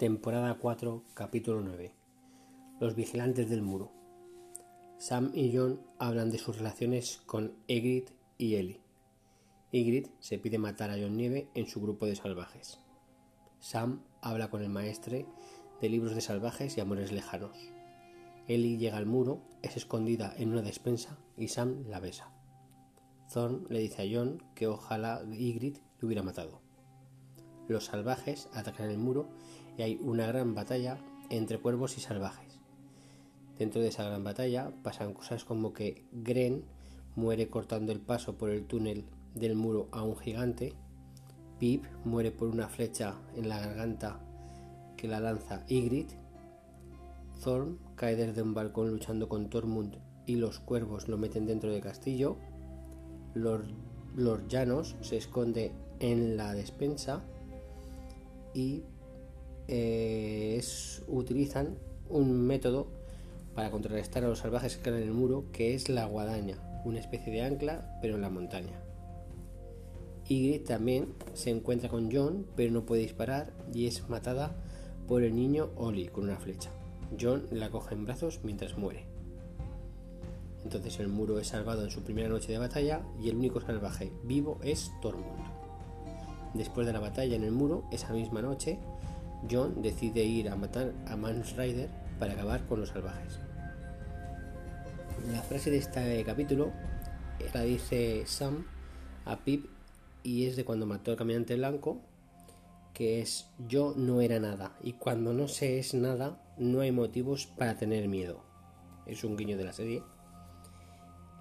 temporada 4, capítulo 9. Los vigilantes del muro. Sam y John hablan de sus relaciones con Ygritte y Ellie. Ygritte se pide matar a John Nieve en su grupo de salvajes. Sam habla con el maestre de libros de salvajes y amores lejanos. Ellie llega al muro, es escondida en una despensa y Sam la besa. Thorn le dice a John que ojalá Ygritte lo hubiera matado. Los salvajes atacan el muro y hay una gran batalla entre cuervos y salvajes. Dentro de esa gran batalla pasan cosas como que Gren muere cortando el paso por el túnel del muro a un gigante, Pip muere por una flecha en la garganta que la lanza Ygritte, Thorn cae desde un balcón luchando con Tormund y los cuervos lo meten dentro del castillo, los, llanos se esconde en la despensa y eh, utilizan un método para contrarrestar a los salvajes que en el muro, que es la guadaña, una especie de ancla, pero en la montaña. Ygritte también se encuentra con John, pero no puede disparar y es matada por el niño Oli con una flecha. John la coge en brazos mientras muere. Entonces el muro es salvado en su primera noche de batalla y el único salvaje vivo es Tormund. Después de la batalla en el muro, esa misma noche, John decide ir a matar a Mans Rider para acabar con los salvajes. La frase de este capítulo la dice Sam a Pip y es de cuando mató al caminante blanco, que es yo no era nada y cuando no se es nada no hay motivos para tener miedo. Es un guiño de la serie.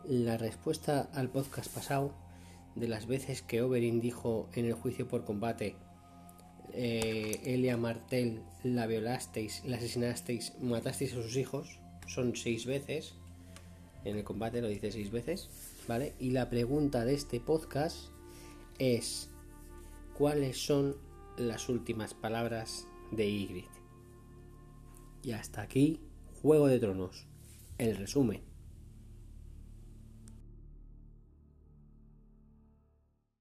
La respuesta al podcast pasado de las veces que Oberyn dijo en el juicio por combate eh, Elia Martel la violasteis, la asesinasteis, matasteis a sus hijos, son seis veces, en el combate lo dice seis veces, ¿vale? Y la pregunta de este podcast es, ¿cuáles son las últimas palabras de Ygritte? Y hasta aquí, Juego de Tronos, el resumen.